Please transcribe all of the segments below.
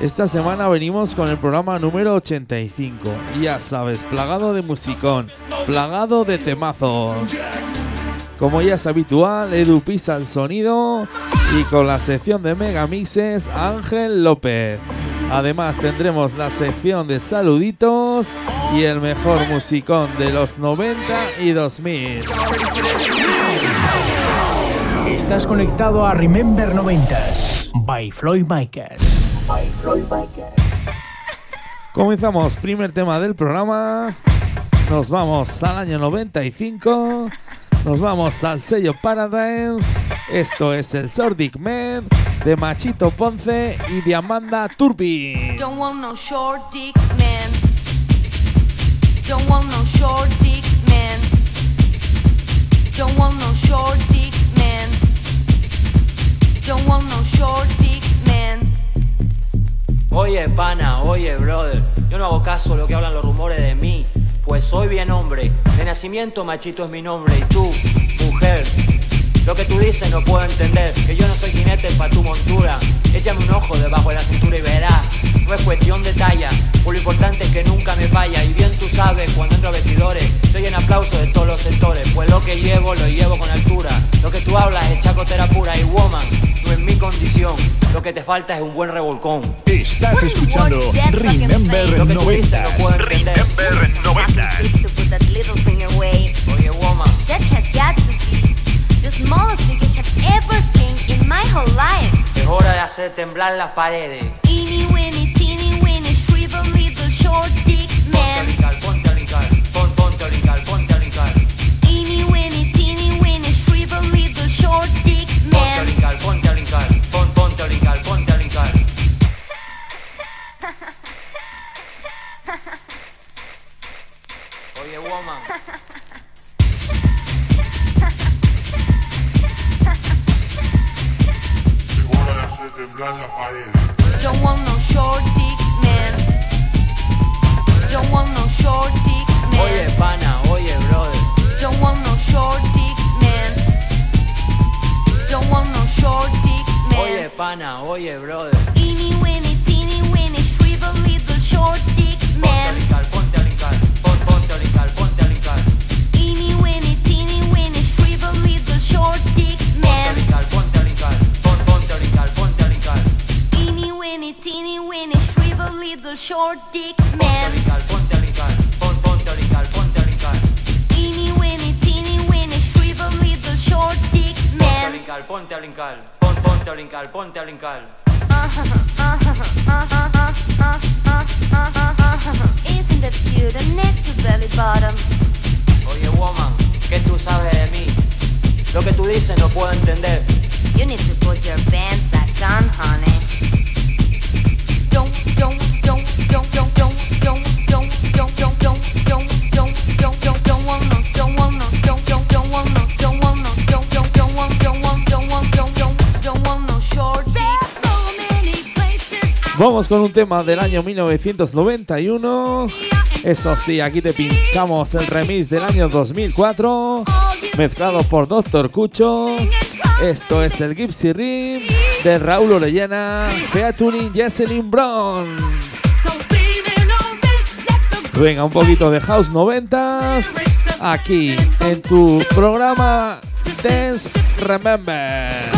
Esta semana venimos con el programa número 85. Y ya sabes, plagado de musicón, plagado de temazos. Como ya es habitual, Edu pisa el sonido y con la sección de Megamixes, Ángel López. Además tendremos la sección de saluditos y el mejor musicón de los 90 y 2000. Estás conectado a Remember 90s by Floyd Micas. By Floyd. Comenzamos, primer tema del programa. Nos vamos al año 95. Nos vamos al sello Paradise. Esto es el Sordic Man de Machito Ponce y de Amanda Turbi. Don't want no short dick man. Don't want no short dick Oye, pana, oye, brother. Yo no hago caso a lo que hablan los rumores de mí. Pues soy bien hombre. De nacimiento, machito es mi nombre. Y tú, mujer. Lo que tú dices no puedo entender. Que yo no soy jinete para tu montura. Échame un ojo debajo de la cintura y verás. No es cuestión de talla. Por lo importante es que nunca me falla. Y bien tú sabes, cuando entro a vestidores, soy en aplauso de todos los sectores. Pues lo que llevo, lo llevo con altura. Lo que tú hablas es chacotera pura y woman. Es mi condición. Lo que te falta es un buen revolcón. Estás escuchando Remember Lo que tú dices no 90s. puedo entender. Remember 90. Fix to put that little thing away. Oye, woman. That has got to be the smallest thing I have ever seen in my whole life. Es hora de hacer temblar las paredes. Eeny, weeny, teeny, weeny, shrivel little short woman, Don't want no short dick man. Don't want no short dick oye, man. pana, oye, brother. Don't want no short dick man. Don't want no short dick man. Oye, pana, oye, brother. Eeny, weeny, teeny, weeny, shrivel little short dick man. Shrivel little short dick a man. a a a teeny, shrivel little short dick a man. ponte a ponte a lincar, ponte a lincar. Isn't that cute? And next to belly bottom. Oye, woman, ¿qué tú sabes de mí? Lo que tú dices no puedo entender. You need to put your pants back on, honey. Vamos con un tema del año 1991. Eso sí, aquí te pinchamos el remix del año 2004, mezclado por Dr. Cucho. Esto es el Gypsy Rim de Raúl Orellana, featuring Jesselyn Brown. Venga, un poquito de House 90s aquí en tu programa Dance Remember.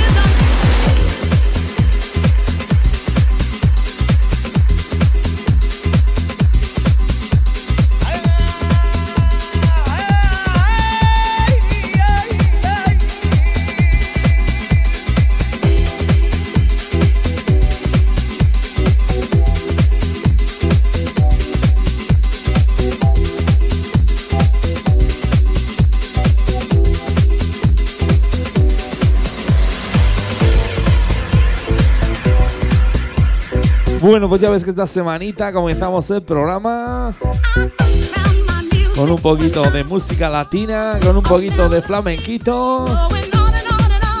Bueno, pues ya ves que esta semanita comenzamos el programa con un poquito de música latina, con un poquito de flamenquito.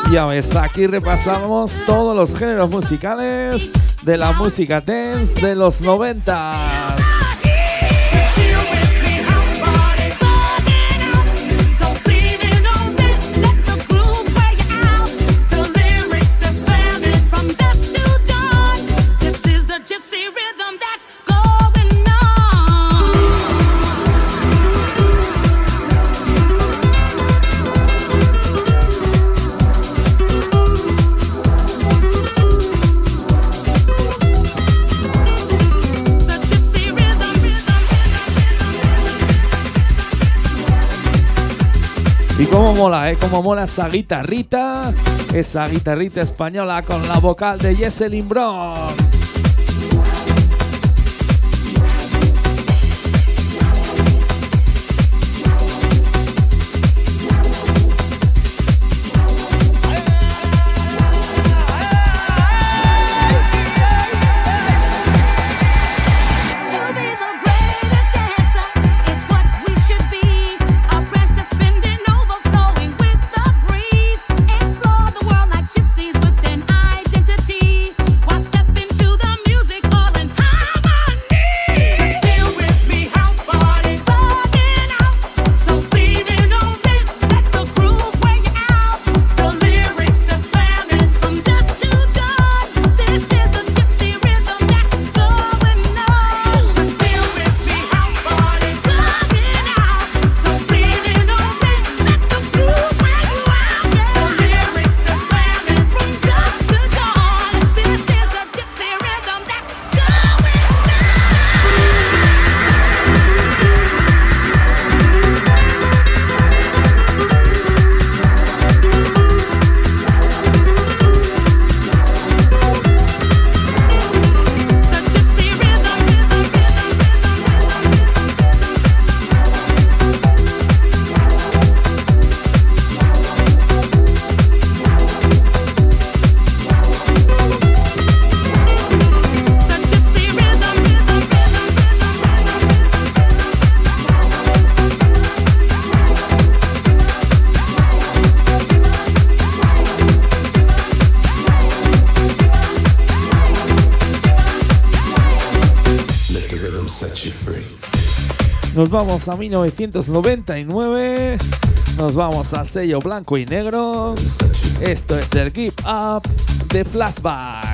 Ya ves, aquí repasamos todos los géneros musicales de la música dance de los 90. Y cómo mola, ¿eh? Cómo mola esa guitarrita, esa guitarrita española con la vocal de Jesselyn Brown. Nos vamos a 1999. Nos vamos a sello blanco y negro. Esto es el Keep Up de Flashback.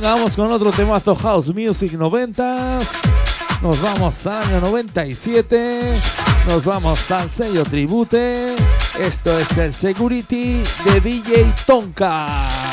Venga, vamos con otro temazo House Music 90s. Nos vamos al año 97. Nos vamos al sello Tribute. Esto es el Security de DJ Tonka.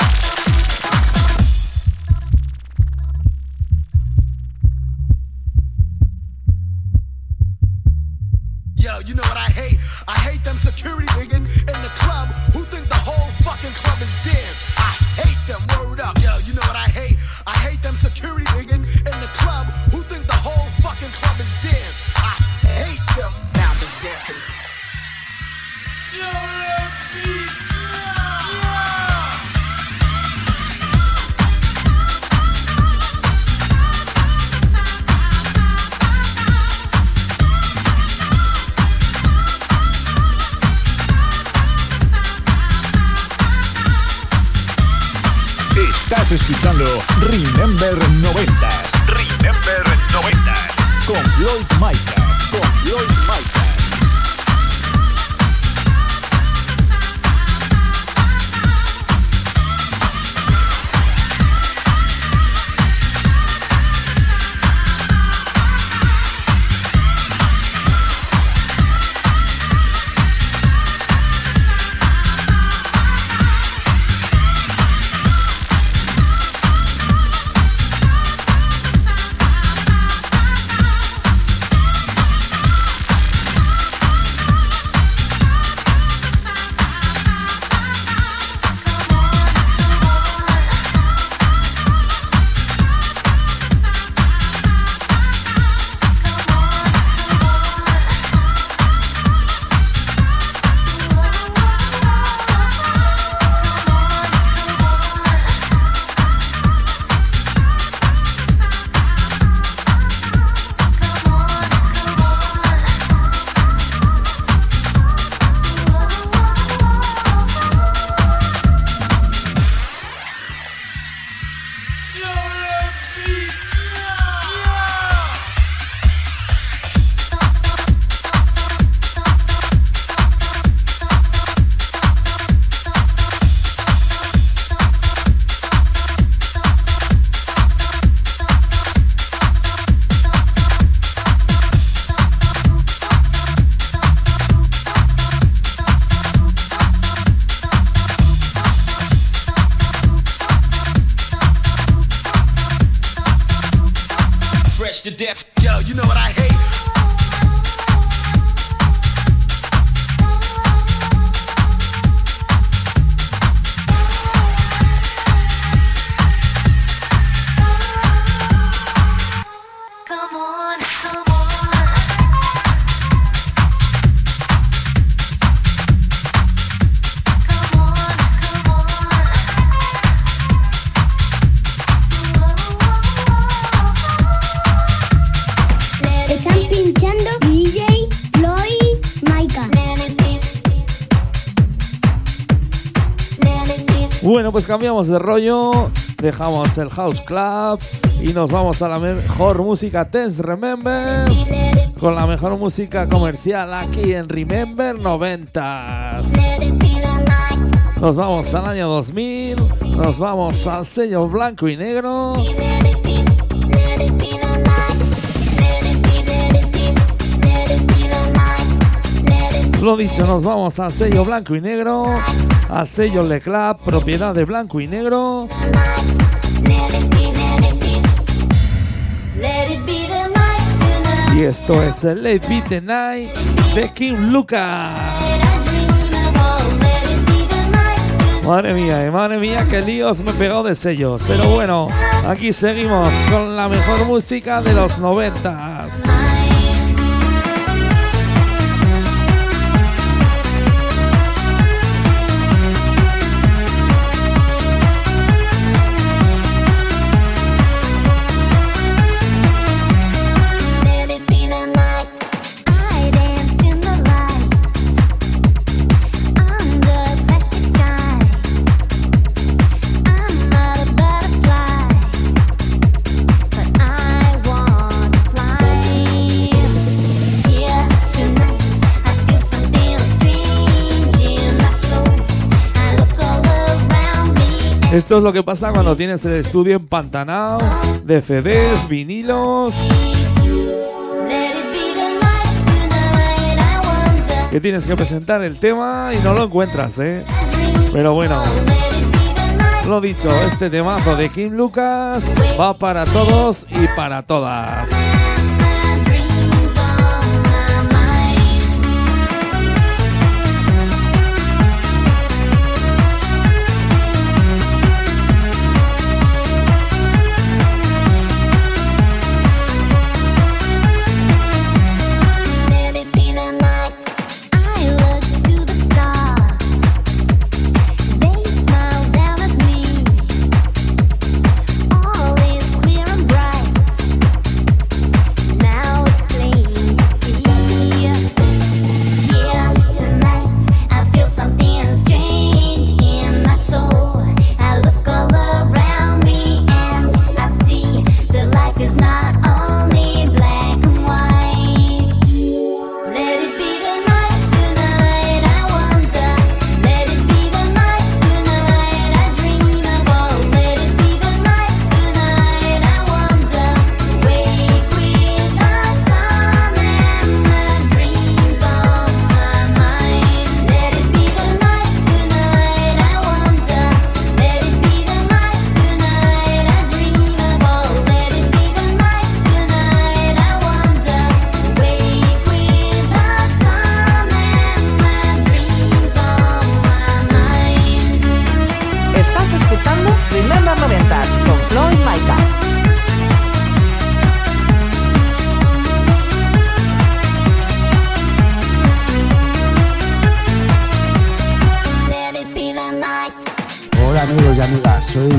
Pues cambiamos de rollo, dejamos el House Club y nos vamos a la mejor música Tense Remember con la mejor música comercial aquí en Remember 90s. Nos vamos al año 2000, nos vamos al sello blanco y negro. Lo dicho, nos vamos al sello blanco y negro, a sellos Leclerc, propiedad de blanco y negro. Y esto es el Late Beat the Night de Kim Lucas. Madre mía, eh, madre mía, qué líos me he pegado de sellos. Pero bueno, aquí seguimos con la mejor música de los 90. Esto es lo que pasa cuando tienes el estudio empantanado de CDs, vinilos. Que tienes que presentar el tema y no lo encuentras, ¿eh? Pero bueno, lo dicho, este temazo de Kim Lucas va para todos y para todas.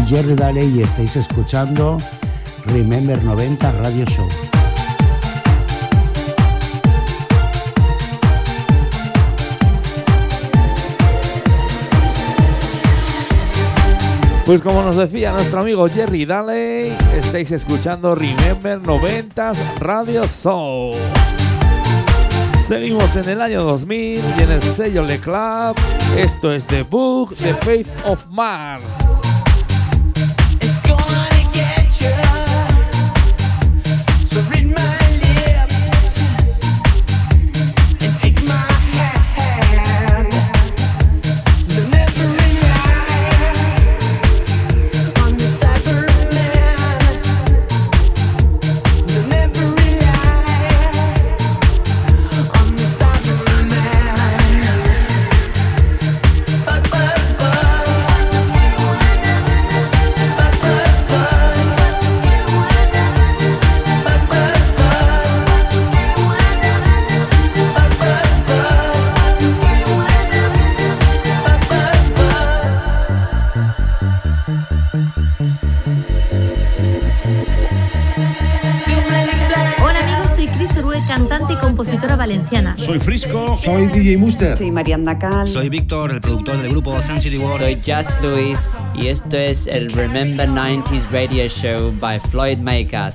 Jerry Daley y estáis escuchando Remember 90 Radio Show. Pues como nos decía nuestro amigo Jerry Daley, estáis escuchando Remember 90s Radio Show. Seguimos en el año 2000 y en el sello Le Club. Esto es The Book, The Faith of Mars. Valenciana. Soy Frisco. Soy DJ Muster. Soy Mariana Cal. Soy Víctor, el productor del grupo Sun City World. Soy Just Luis y esto es el Remember 90s Radio Show by Floyd Makers.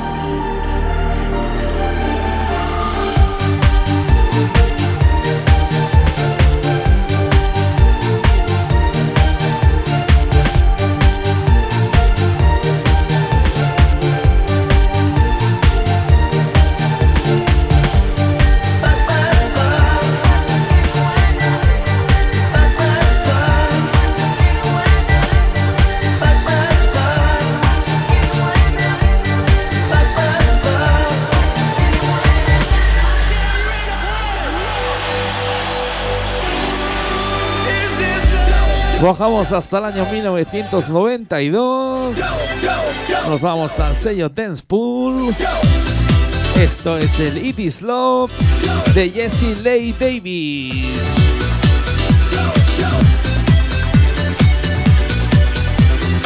Bajamos hasta el año 1992. Nos vamos al sello Dance Pool. Esto es el It Is Love de Jesse Leigh Davis.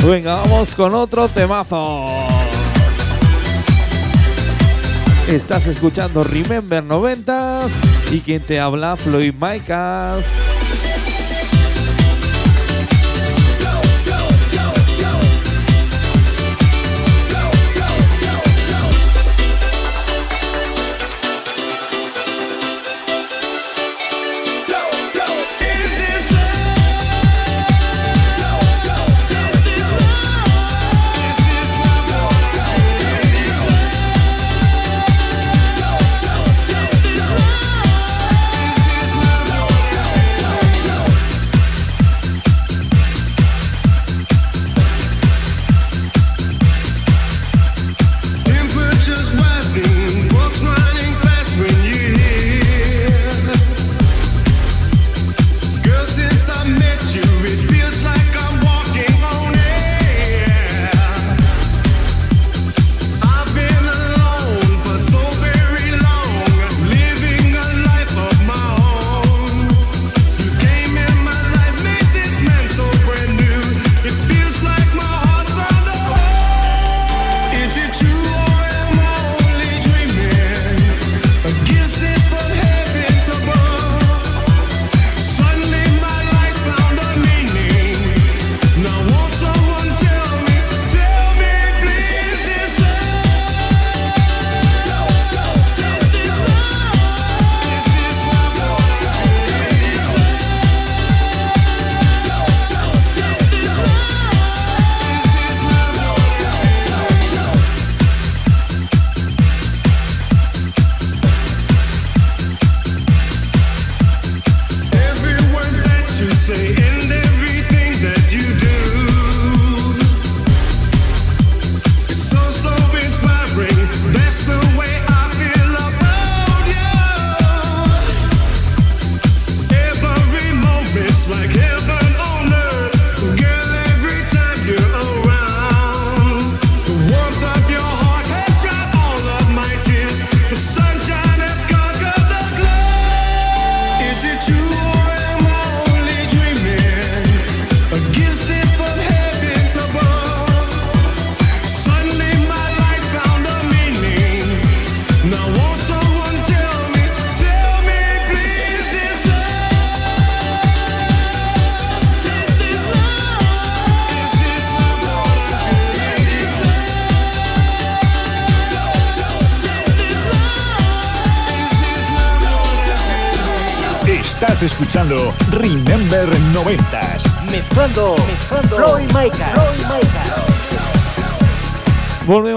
Venga, vamos con otro temazo. Estás escuchando Remember 90s y quien te habla Floyd Micas.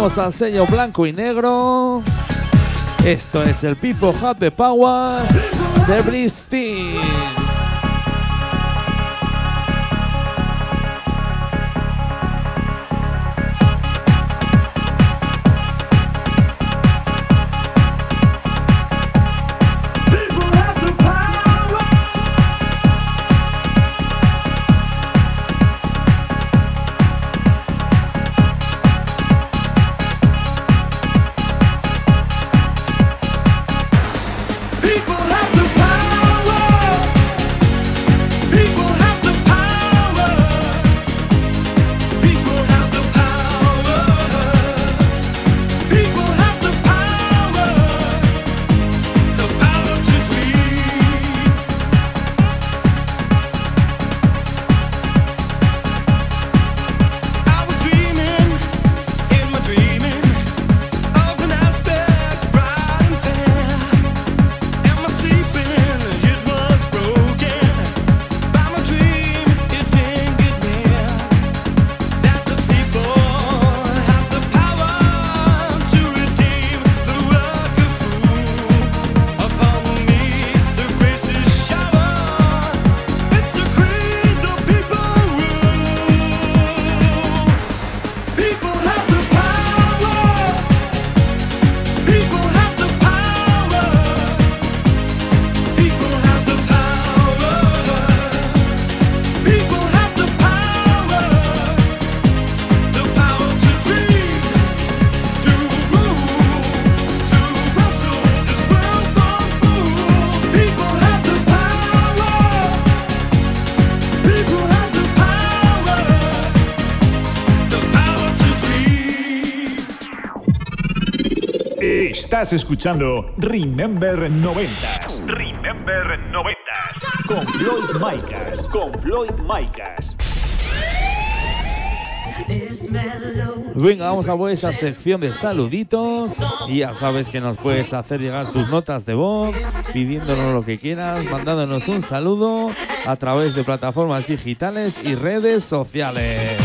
Vamos blanco y negro. Esto es el People Hub de Power de Blisty. Estás escuchando Remember 90 Remember 90. con Floyd Micas. Con Floyd Micas. Venga, vamos a por esa sección de saluditos. Y ya sabes que nos puedes hacer llegar tus notas de voz, pidiéndonos lo que quieras, mandándonos un saludo a través de plataformas digitales y redes sociales.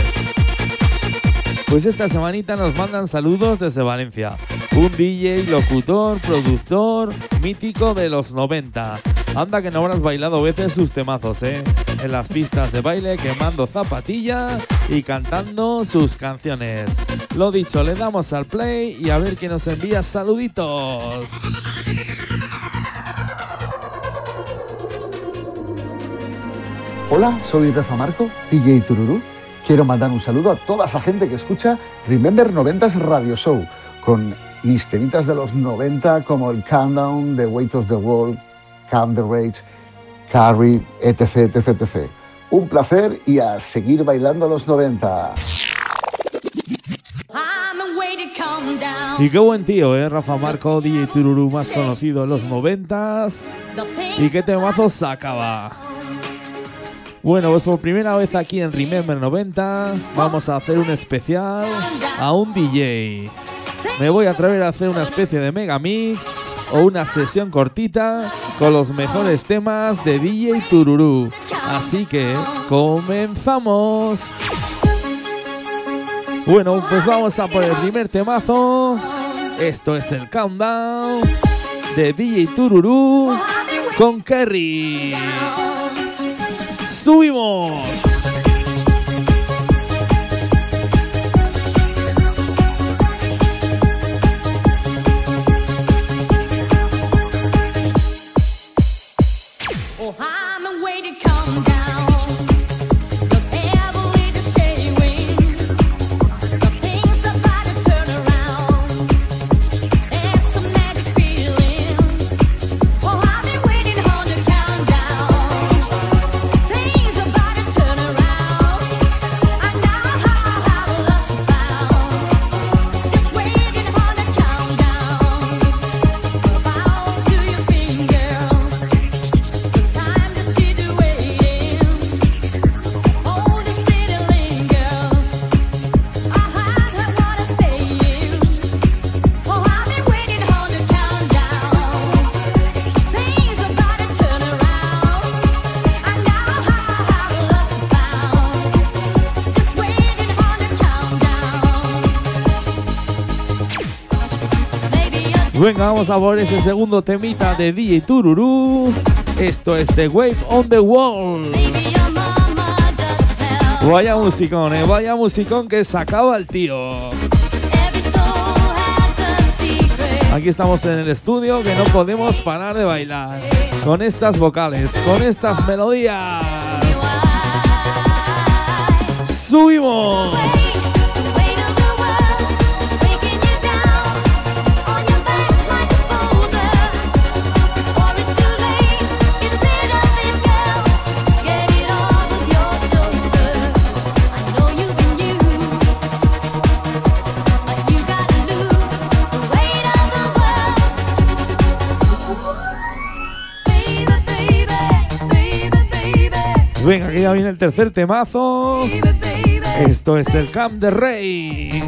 Pues esta semanita nos mandan saludos desde Valencia. Un DJ, locutor, productor, mítico de los 90. Anda que no habrás bailado veces sus temazos, ¿eh? En las pistas de baile quemando zapatillas y cantando sus canciones. Lo dicho, le damos al play y a ver quién nos envía saluditos. Hola, soy Rafa Marco, DJ Tururú. Quiero mandar un saludo a toda esa gente que escucha Remember 90s Radio Show, con mis temitas de los 90 como el Countdown, The Weight of the World, Calm the Rage, Carrie, etc, etc, etc. Un placer y a seguir bailando los 90. Y qué buen tío, ¿eh? Rafa Marco, DJ Tururú, más conocido en los 90s. Y qué temazo sacaba. Bueno, pues por primera vez aquí en Remember 90 vamos a hacer un especial a un DJ. Me voy a atrever a hacer una especie de mega mix o una sesión cortita con los mejores temas de DJ Tururú. Así que comenzamos. Bueno, pues vamos a por el primer temazo. Esto es el countdown de DJ Tururú con Kerry. ¡Subimos! Venga, vamos a por ese segundo temita de DJ Tururú. Esto es The Wave on the Wall. Vaya musicón, eh, vaya musicón que sacaba el tío. Aquí estamos en el estudio que no podemos parar de bailar. Con estas vocales, con estas melodías. ¡Subimos! Ya viene el tercer temazo. Esto es el Camp de Rey.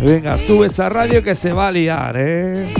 Venga, sube esa radio que se va a liar, ¿eh?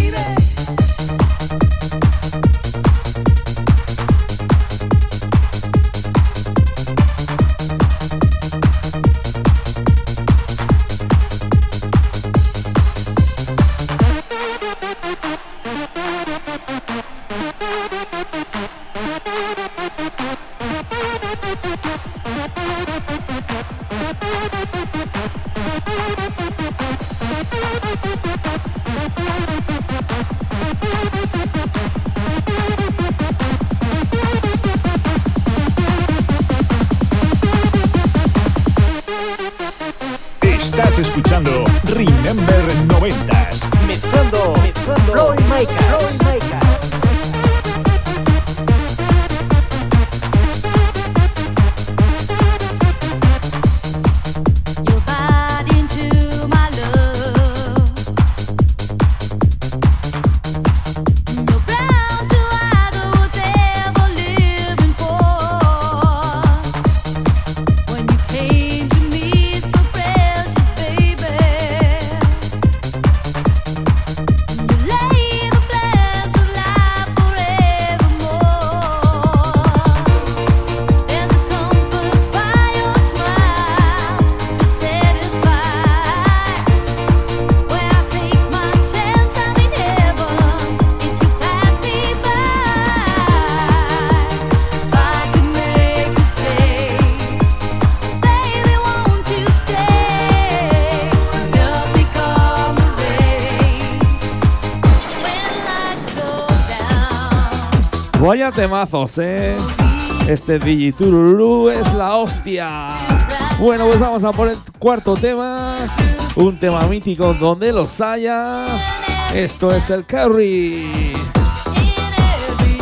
Temazos, eh. Este Digitururu es la hostia. Bueno, pues vamos a por el cuarto tema. Un tema mítico donde los haya. Esto es el Kerry.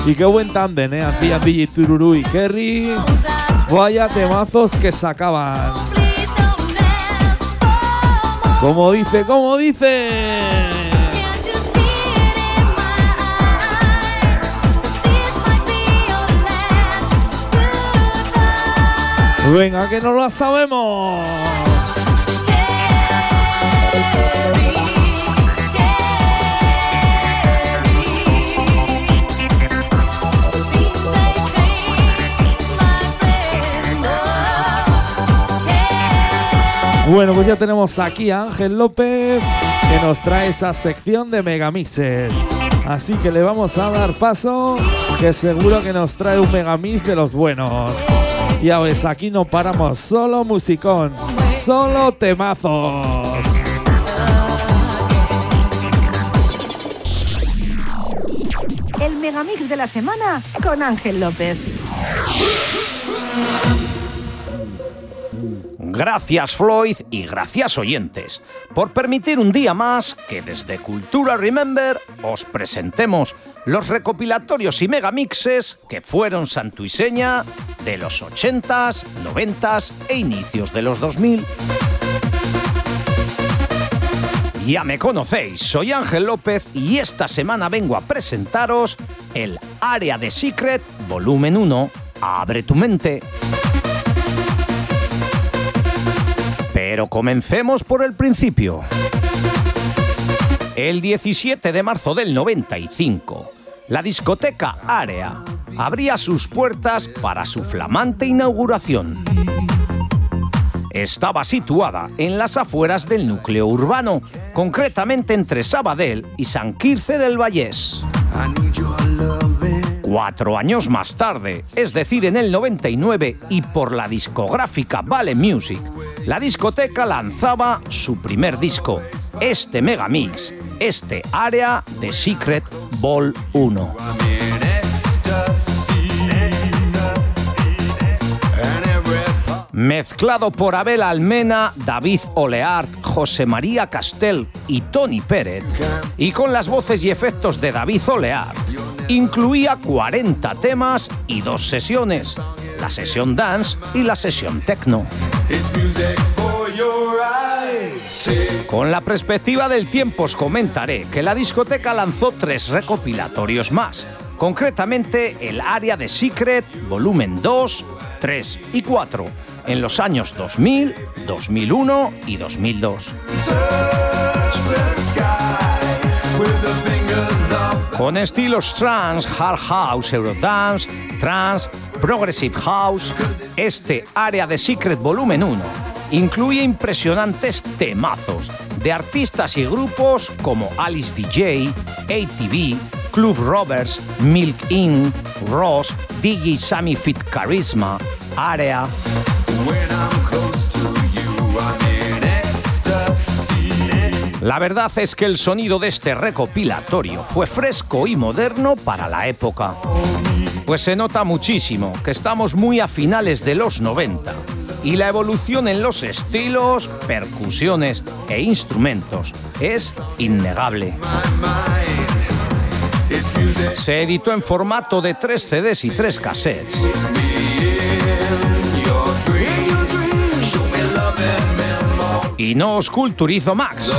Y qué buen tándem, eh. Hacían Digitururu y Kerry. Vaya temazos que sacaban. Como dice, como dice. Venga, que no la sabemos. Bueno, pues ya tenemos aquí a Ángel López que nos trae esa sección de megamixes. Así que le vamos a dar paso, que seguro que nos trae un megamix de los buenos. Ya ves, aquí no paramos, solo musicón, solo temazos. El megamix de la semana con Ángel López. Gracias Floyd y gracias oyentes por permitir un día más que desde Cultura Remember os presentemos los recopilatorios y megamixes que fueron santo y seña de los 80s, 90s e inicios de los 2000. Ya me conocéis, soy Ángel López y esta semana vengo a presentaros el Área de Secret Volumen 1, Abre tu mente. Pero comencemos por el principio. El 17 de marzo del 95, la discoteca Área abría sus puertas para su flamante inauguración. Estaba situada en las afueras del núcleo urbano, concretamente entre Sabadell y San Quirce del Vallés. Cuatro años más tarde, es decir, en el 99 y por la discográfica Vale Music, la discoteca lanzaba su primer disco, este megamix, este área de Secret Ball 1. Mezclado por Abel Almena, David Oleart, José María Castel y Tony Pérez, y con las voces y efectos de David Oleart, incluía 40 temas y dos sesiones, la sesión dance y la sesión techno. Con la perspectiva del tiempo os comentaré que la discoteca lanzó tres recopilatorios más, concretamente el área de Secret, volumen 2, 3 y 4, en los años 2000, 2001 y 2002. Con estilos trance, hard house, eurodance, trance, progressive house, este área de Secret Volumen 1 incluye impresionantes temazos de artistas y grupos como Alice DJ, ATV, Club Roberts, Milk Inc., Ross, DJ Sammy Fit Charisma, Area. La verdad es que el sonido de este recopilatorio fue fresco y moderno para la época. Pues se nota muchísimo que estamos muy a finales de los 90 y la evolución en los estilos, percusiones e instrumentos es innegable. Se editó en formato de 3 CDs y 3 cassettes. Y no os culturizo más.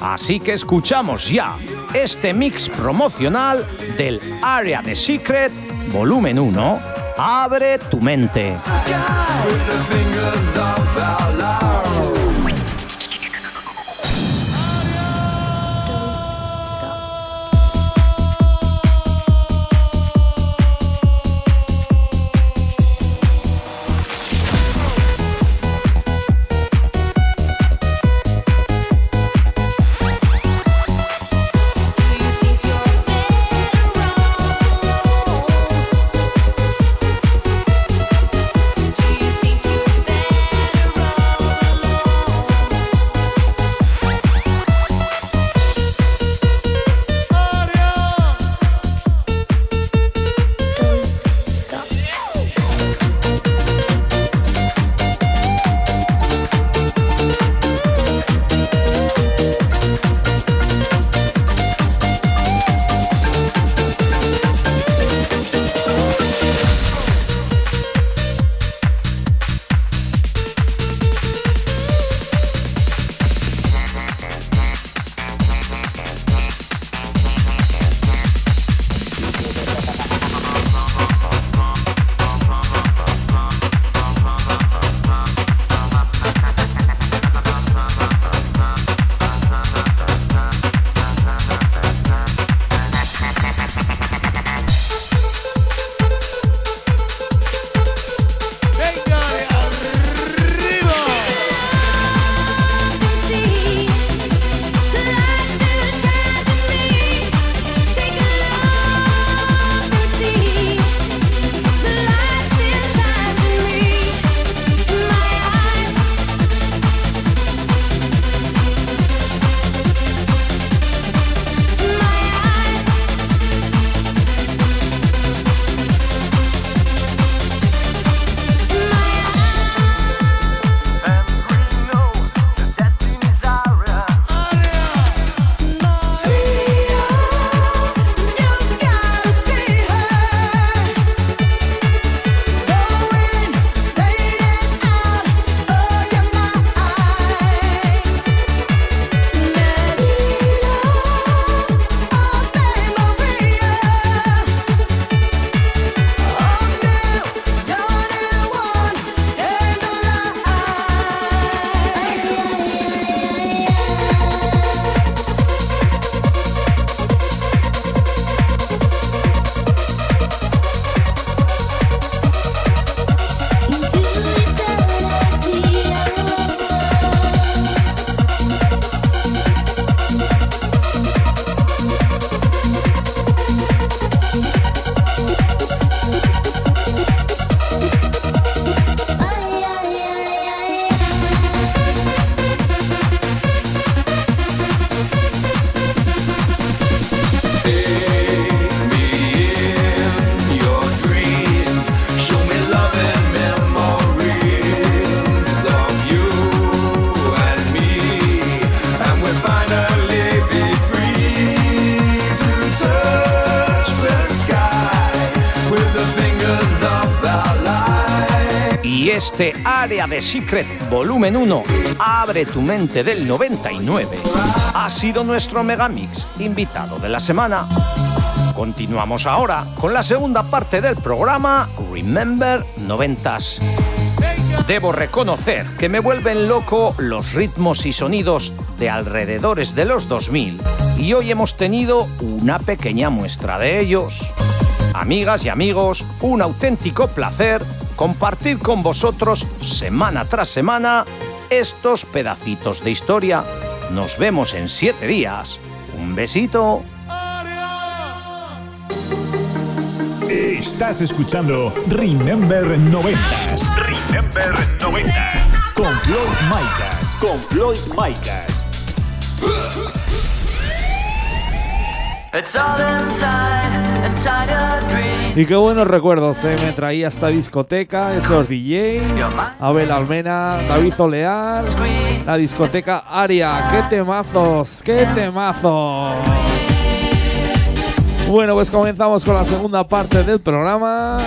Así que escuchamos ya este mix promocional del Área de Secret, volumen 1. Abre tu mente. Este área de Secret Volumen 1, Abre tu mente del 99, ha sido nuestro Megamix invitado de la semana. Continuamos ahora con la segunda parte del programa Remember 90s. Debo reconocer que me vuelven loco los ritmos y sonidos de alrededores de los 2000 y hoy hemos tenido una pequeña muestra de ellos. Amigas y amigos, un auténtico placer compartir con vosotros semana tras semana estos pedacitos de historia. Nos vemos en siete días. Un besito. Estás escuchando Remember 90s Remember 90. con Floyd Micas. Con Floyd Micas. Y qué buenos recuerdos, ¿eh? Me traía esta discoteca, esos DJs, Abel Almena, David Olear, la discoteca Aria. ¡Qué temazos! ¡Qué temazos! Bueno, pues comenzamos con la segunda parte del programa.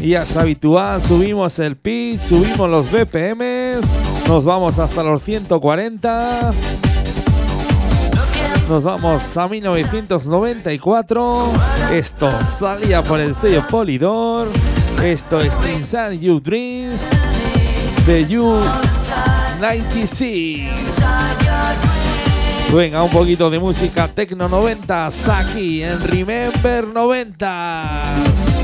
Y ya es habitual, subimos el pitch, subimos los BPMs, nos vamos hasta los 140. Nos vamos a 1994. Esto salía por el sello Polydor. Esto es Inside You Dreams de You 96. Venga, un poquito de música Tecno 90s aquí en Remember 90s.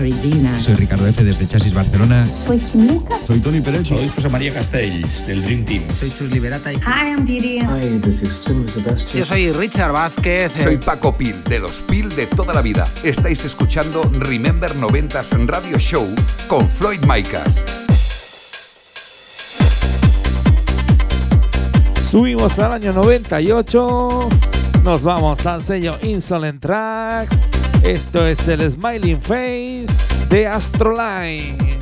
Is Regina. Soy Ricardo F. desde Chasis Barcelona. Soy Kim Lucas. Soy Tony Pérez. Soy José María Castells, del Dream Team. Soy Chus Liberata. Hi, I'm Didi. Hi, this is Silver Sebastian. Yo soy Richard Vázquez. Soy Paco Pil, de los Pil de toda la vida. Estáis escuchando Remember 90s Radio Show con Floyd Micas. Subimos al año 98. Nos vamos al sello Insolent Tracks. Esto es el Smiling Face de Astroline.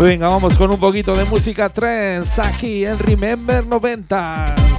Venga, vamos con un poquito de música trends aquí en Remember 90.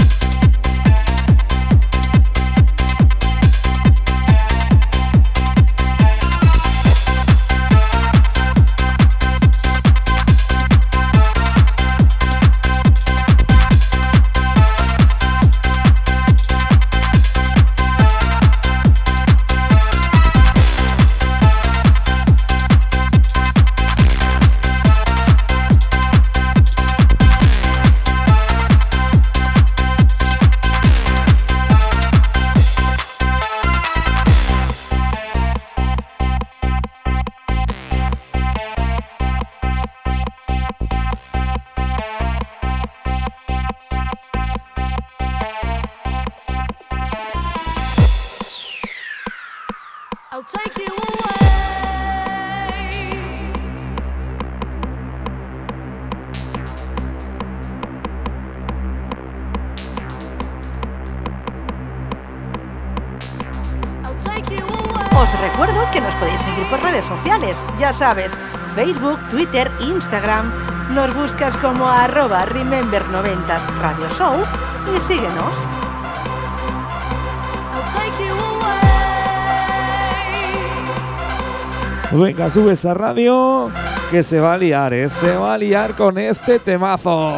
Sabes, Facebook, Twitter, Instagram. Nos buscas como arroba Remember90s Radio Show y síguenos. Venga, sube esa radio que se va a liar, ¿eh? Se va a liar con este temazo.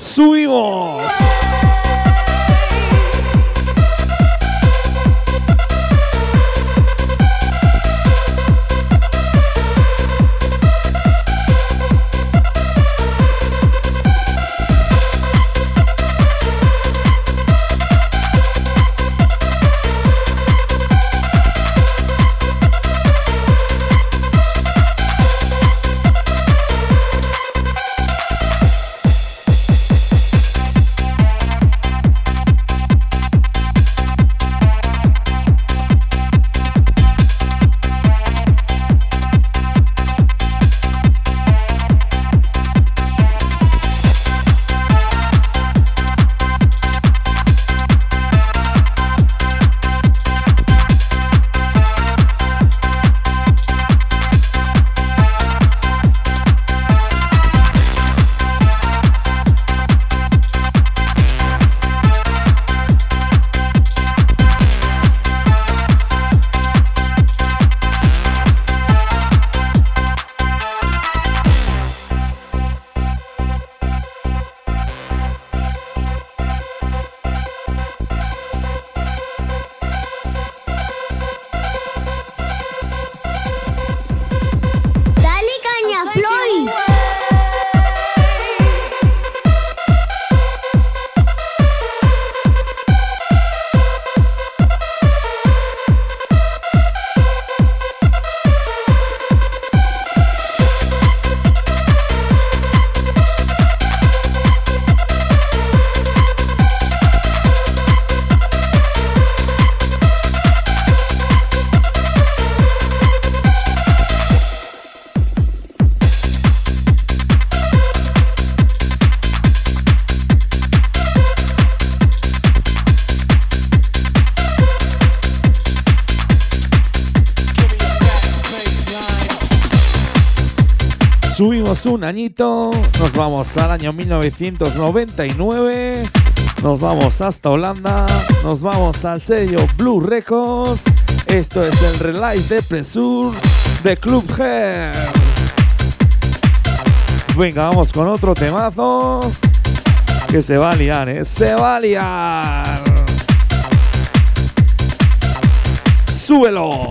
Subimos. Un añito, nos vamos al año 1999, nos vamos hasta Holanda, nos vamos al sello Blue Records. Esto es el Relive de Pressure de Club Hair. Venga, vamos con otro temazo que se va a liar, ¿eh? Se va a liar. Súbelo.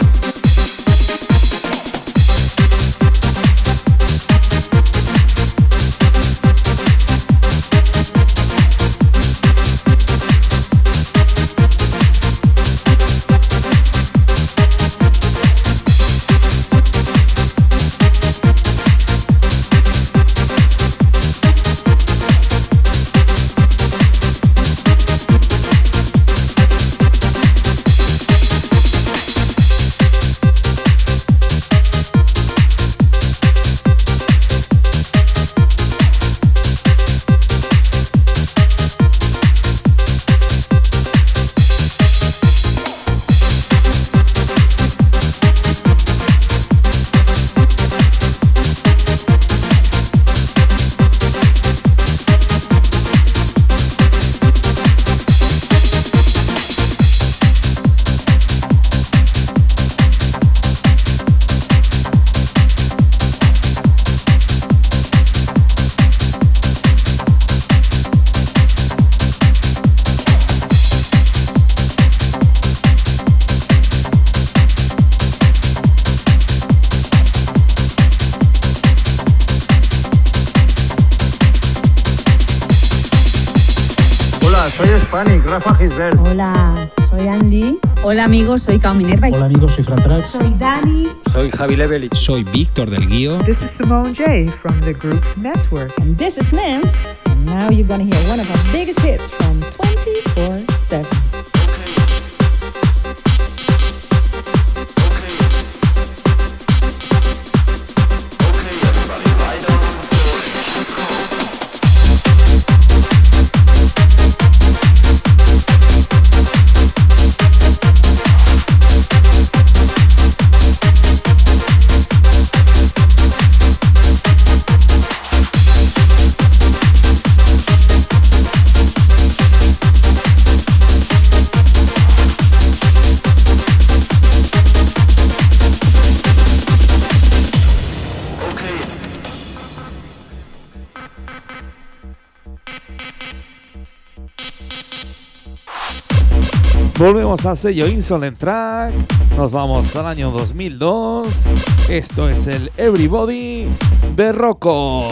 Amigos, soy Cao Minerva. Hola amigos, soy Fran Trax. Soy Dani. Soy Javi Levelich. Soy Víctor del Guío. This is Simone J from the group Network. And this is Nance. And now you're gonna hear one of our biggest hits from 24-7. Volvemos al sello Insolent Track. Nos vamos al año 2002. Esto es el Everybody de Rocco.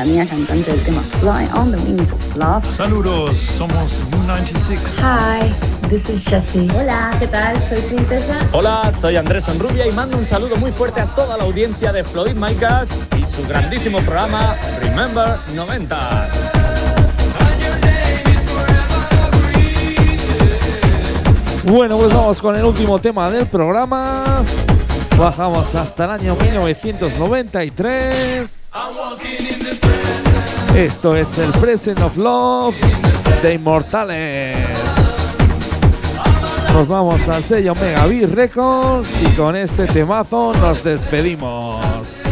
Cantante del tema Fly on the Wings of Love. Saludos, somos U96. Hi, this is Jessie. Hola, ¿qué tal? Soy Princesa. Hola, soy Andrés Enrubia y mando un saludo muy fuerte a toda la audiencia de Floyd Micas y su grandísimo programa Remember 90. Bueno, pues vamos con el último tema del programa. Bajamos hasta el año 1993. Esto es el Present of Love de Inmortales. Nos vamos al sello Mega Beat Records y con este temazo nos despedimos.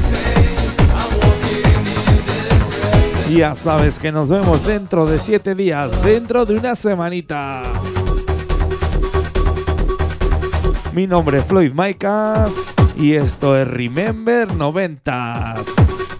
Ya sabes que nos vemos dentro de siete días, dentro de una semanita. Mi nombre es Floyd Maicas y esto es Remember 90s.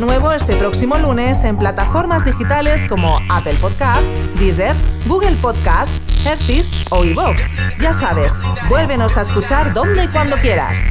Nuevo este próximo lunes en plataformas digitales como Apple Podcast, Deezer, Google Podcast, Hertis o iVoox. Ya sabes, vuélvenos a escuchar donde y cuando quieras.